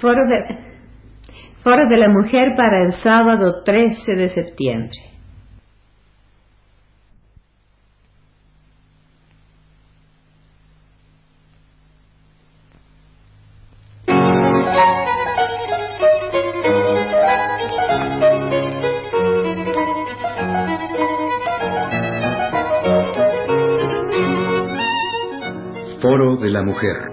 Foro de, Foro de la Mujer para el sábado 13 de septiembre. Foro de la Mujer.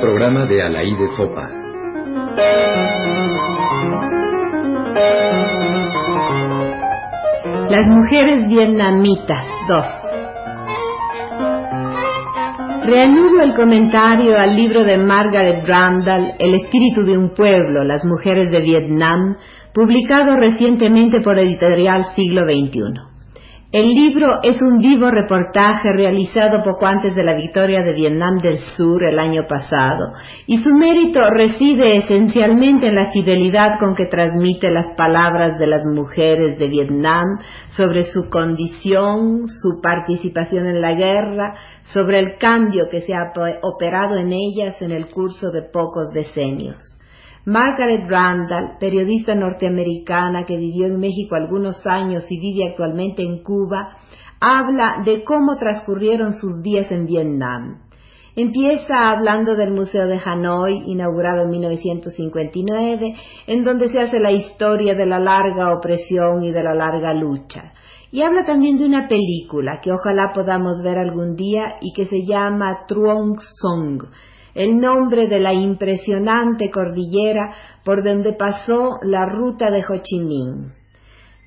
Programa de Alaide Fopa. Las mujeres vietnamitas 2. Reanudo el comentario al libro de Margaret Randall, El espíritu de un pueblo, las mujeres de Vietnam, publicado recientemente por Editorial Siglo XXI. El libro es un vivo reportaje realizado poco antes de la victoria de Vietnam del Sur el año pasado, y su mérito reside esencialmente en la fidelidad con que transmite las palabras de las mujeres de Vietnam sobre su condición, su participación en la guerra, sobre el cambio que se ha operado en ellas en el curso de pocos decenios. Margaret Randall, periodista norteamericana que vivió en México algunos años y vive actualmente en Cuba, habla de cómo transcurrieron sus días en Vietnam. Empieza hablando del Museo de Hanoi, inaugurado en 1959, en donde se hace la historia de la larga opresión y de la larga lucha. Y habla también de una película que ojalá podamos ver algún día y que se llama Truong Song, el nombre de la impresionante cordillera por donde pasó la ruta de Ho Chi Minh.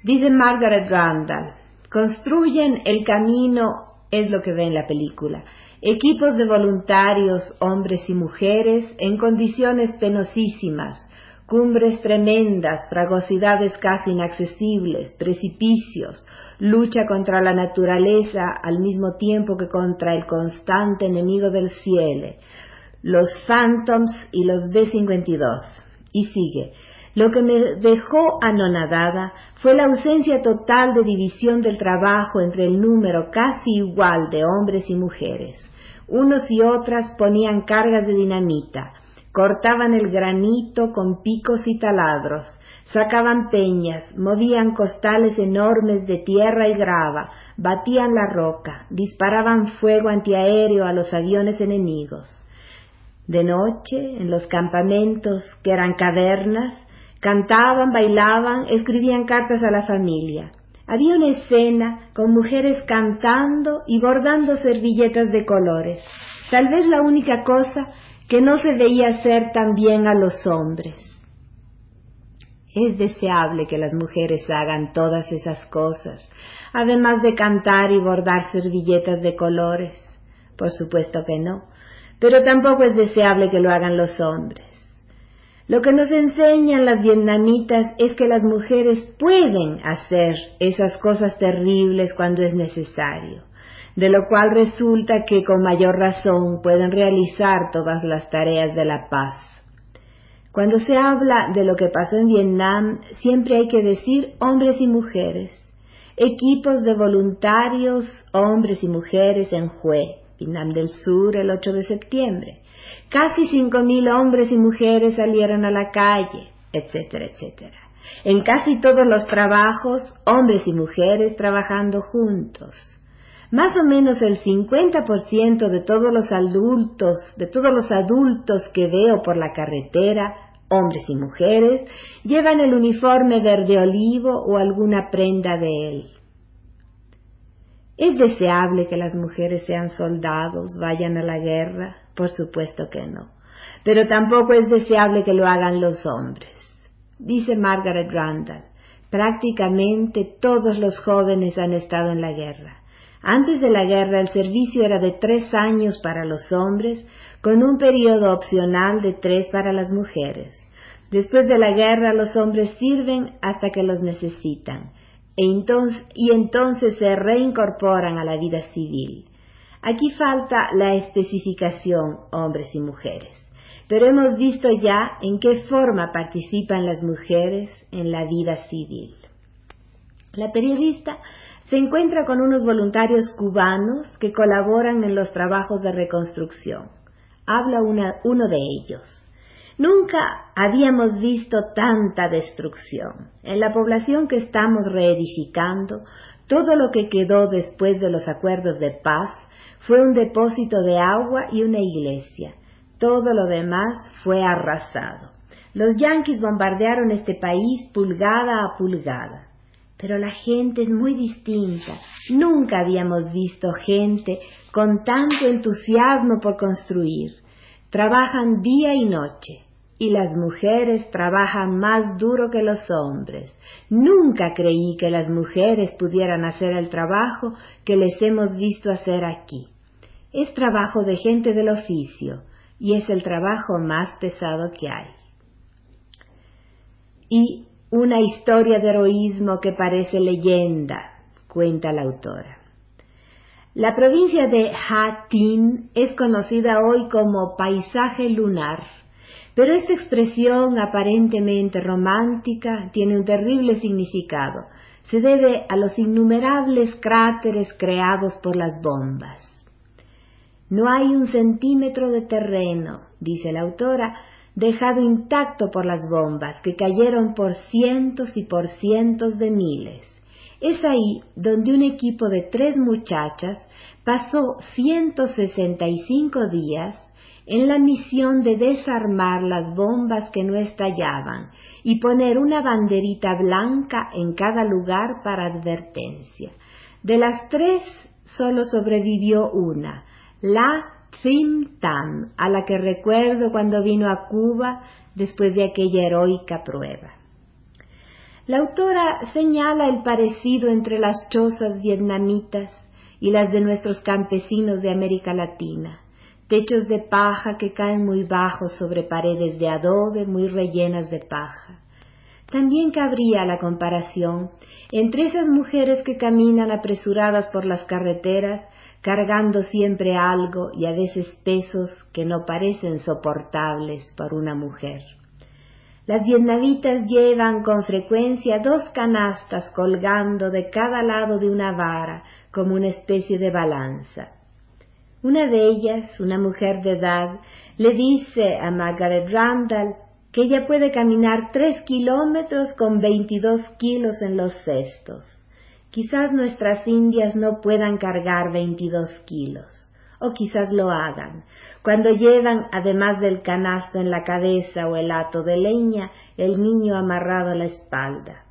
Dice Margaret Randall, construyen el camino, es lo que ve en la película, equipos de voluntarios, hombres y mujeres, en condiciones penosísimas, cumbres tremendas, fragosidades casi inaccesibles, precipicios, lucha contra la naturaleza al mismo tiempo que contra el constante enemigo del cielo, los Phantoms y los B-52. Y sigue. Lo que me dejó anonadada fue la ausencia total de división del trabajo entre el número casi igual de hombres y mujeres. Unos y otras ponían cargas de dinamita, cortaban el granito con picos y taladros, sacaban peñas, movían costales enormes de tierra y grava, batían la roca, disparaban fuego antiaéreo a los aviones enemigos. De noche, en los campamentos, que eran cavernas, cantaban, bailaban, escribían cartas a la familia. Había una escena con mujeres cantando y bordando servilletas de colores, tal vez la única cosa que no se veía hacer también a los hombres. Es deseable que las mujeres hagan todas esas cosas, además de cantar y bordar servilletas de colores. Por supuesto que no pero tampoco es deseable que lo hagan los hombres. Lo que nos enseñan las vietnamitas es que las mujeres pueden hacer esas cosas terribles cuando es necesario, de lo cual resulta que con mayor razón pueden realizar todas las tareas de la paz. Cuando se habla de lo que pasó en Vietnam, siempre hay que decir hombres y mujeres, equipos de voluntarios, hombres y mujeres en Hue Vietnam del Sur el 8 de septiembre. Casi 5.000 hombres y mujeres salieron a la calle, etcétera, etcétera. En casi todos los trabajos, hombres y mujeres trabajando juntos. Más o menos el 50% de todos los adultos, de todos los adultos que veo por la carretera, hombres y mujeres, llevan el uniforme verde olivo o alguna prenda de él. ¿Es deseable que las mujeres sean soldados, vayan a la guerra? Por supuesto que no. Pero tampoco es deseable que lo hagan los hombres. Dice Margaret Randall, prácticamente todos los jóvenes han estado en la guerra. Antes de la guerra el servicio era de tres años para los hombres, con un periodo opcional de tres para las mujeres. Después de la guerra los hombres sirven hasta que los necesitan y entonces se reincorporan a la vida civil. Aquí falta la especificación hombres y mujeres, pero hemos visto ya en qué forma participan las mujeres en la vida civil. La periodista se encuentra con unos voluntarios cubanos que colaboran en los trabajos de reconstrucción. Habla uno de ellos. Nunca habíamos visto tanta destrucción. En la población que estamos reedificando, todo lo que quedó después de los acuerdos de paz fue un depósito de agua y una iglesia. Todo lo demás fue arrasado. Los yanquis bombardearon este país pulgada a pulgada. Pero la gente es muy distinta. Nunca habíamos visto gente con tanto entusiasmo por construir. Trabajan día y noche. Y las mujeres trabajan más duro que los hombres. Nunca creí que las mujeres pudieran hacer el trabajo que les hemos visto hacer aquí. Es trabajo de gente del oficio y es el trabajo más pesado que hay. Y una historia de heroísmo que parece leyenda, cuenta la autora. La provincia de Ha Tin es conocida hoy como paisaje lunar, pero esta expresión aparentemente romántica tiene un terrible significado. Se debe a los innumerables cráteres creados por las bombas. No hay un centímetro de terreno, dice la autora, dejado intacto por las bombas que cayeron por cientos y por cientos de miles. Es ahí donde un equipo de tres muchachas pasó 165 días en la misión de desarmar las bombas que no estallaban y poner una banderita blanca en cada lugar para advertencia. De las tres solo sobrevivió una, la Trim Tam, a la que recuerdo cuando vino a Cuba después de aquella heroica prueba. La autora señala el parecido entre las chozas vietnamitas y las de nuestros campesinos de América Latina techos de paja que caen muy bajos sobre paredes de adobe muy rellenas de paja. También cabría la comparación entre esas mujeres que caminan apresuradas por las carreteras, cargando siempre algo y a veces pesos que no parecen soportables para una mujer. Las vietnamitas llevan con frecuencia dos canastas colgando de cada lado de una vara como una especie de balanza. Una de ellas, una mujer de edad, le dice a Margaret Randall que ella puede caminar tres kilómetros con veintidós kilos en los cestos. Quizás nuestras indias no puedan cargar veintidós kilos, o quizás lo hagan, cuando llevan, además del canasto en la cabeza o el hato de leña, el niño amarrado a la espalda.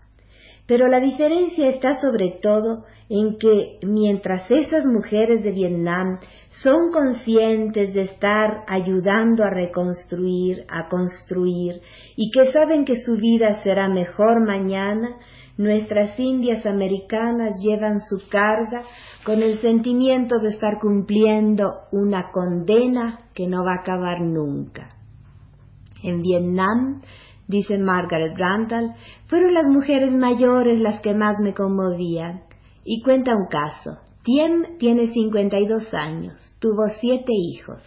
Pero la diferencia está sobre todo en que mientras esas mujeres de Vietnam son conscientes de estar ayudando a reconstruir, a construir, y que saben que su vida será mejor mañana, nuestras indias americanas llevan su carga con el sentimiento de estar cumpliendo una condena que no va a acabar nunca. En Vietnam, dice Margaret Randall, fueron las mujeres mayores las que más me conmovían. Y cuenta un caso. Tiem tiene 52 años, tuvo siete hijos.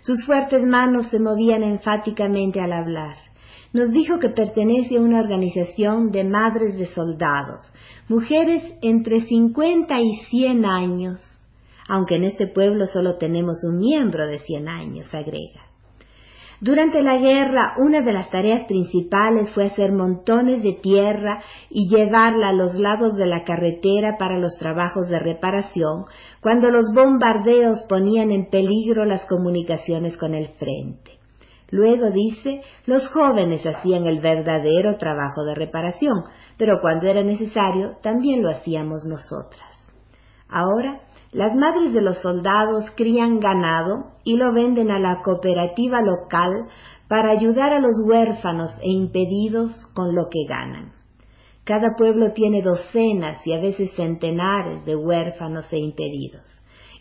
Sus fuertes manos se movían enfáticamente al hablar. Nos dijo que pertenece a una organización de madres de soldados, mujeres entre 50 y 100 años, aunque en este pueblo solo tenemos un miembro de 100 años, agrega. Durante la guerra, una de las tareas principales fue hacer montones de tierra y llevarla a los lados de la carretera para los trabajos de reparación, cuando los bombardeos ponían en peligro las comunicaciones con el frente. Luego dice, los jóvenes hacían el verdadero trabajo de reparación, pero cuando era necesario también lo hacíamos nosotras. Ahora las madres de los soldados crían ganado y lo venden a la cooperativa local para ayudar a los huérfanos e impedidos con lo que ganan. Cada pueblo tiene docenas y a veces centenares de huérfanos e impedidos.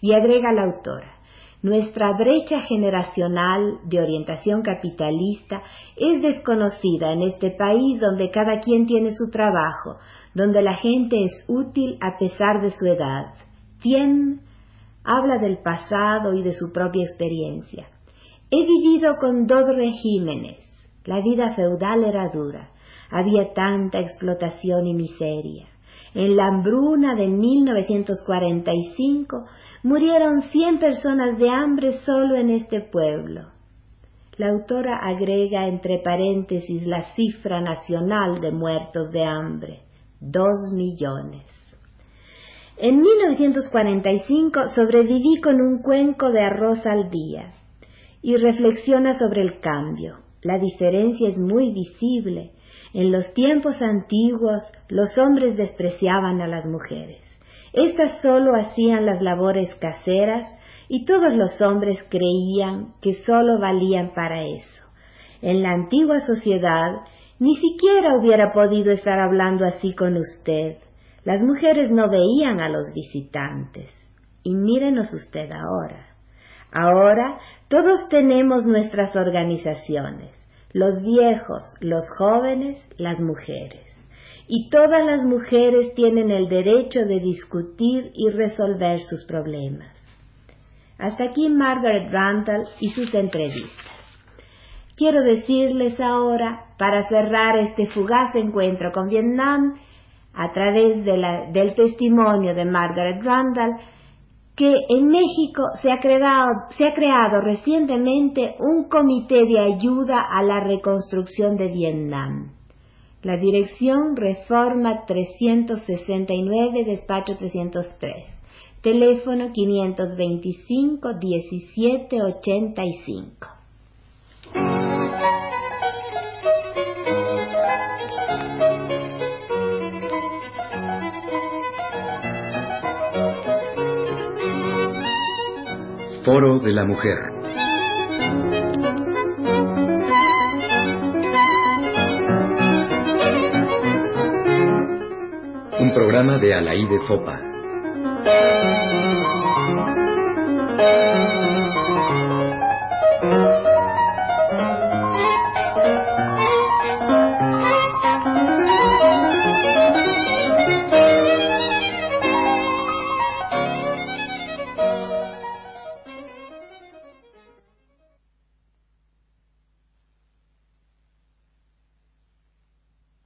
Y agrega la autora, nuestra brecha generacional de orientación capitalista es desconocida en este país donde cada quien tiene su trabajo, donde la gente es útil a pesar de su edad Habla del pasado y de su propia experiencia. He vivido con dos regímenes. La vida feudal era dura. Había tanta explotación y miseria. En la hambruna de 1945 murieron 100 personas de hambre solo en este pueblo. La autora agrega entre paréntesis la cifra nacional de muertos de hambre, dos millones. En 1945 sobreviví con un cuenco de arroz al día y reflexiona sobre el cambio. La diferencia es muy visible. En los tiempos antiguos los hombres despreciaban a las mujeres. Estas solo hacían las labores caseras y todos los hombres creían que solo valían para eso. En la antigua sociedad ni siquiera hubiera podido estar hablando así con usted. Las mujeres no veían a los visitantes. Y mírenos usted ahora. Ahora todos tenemos nuestras organizaciones, los viejos, los jóvenes, las mujeres. Y todas las mujeres tienen el derecho de discutir y resolver sus problemas. Hasta aquí Margaret Randall y sus entrevistas. Quiero decirles ahora, para cerrar este fugaz encuentro con Vietnam, a través del testimonio de Margaret Randall, que en México se ha, creado, se ha creado recientemente un comité de ayuda a la reconstrucción de Vietnam. La dirección Reforma 369, despacho 303 teléfono 525 1785. Foro de la Mujer. Un programa de Alaí de Fopa.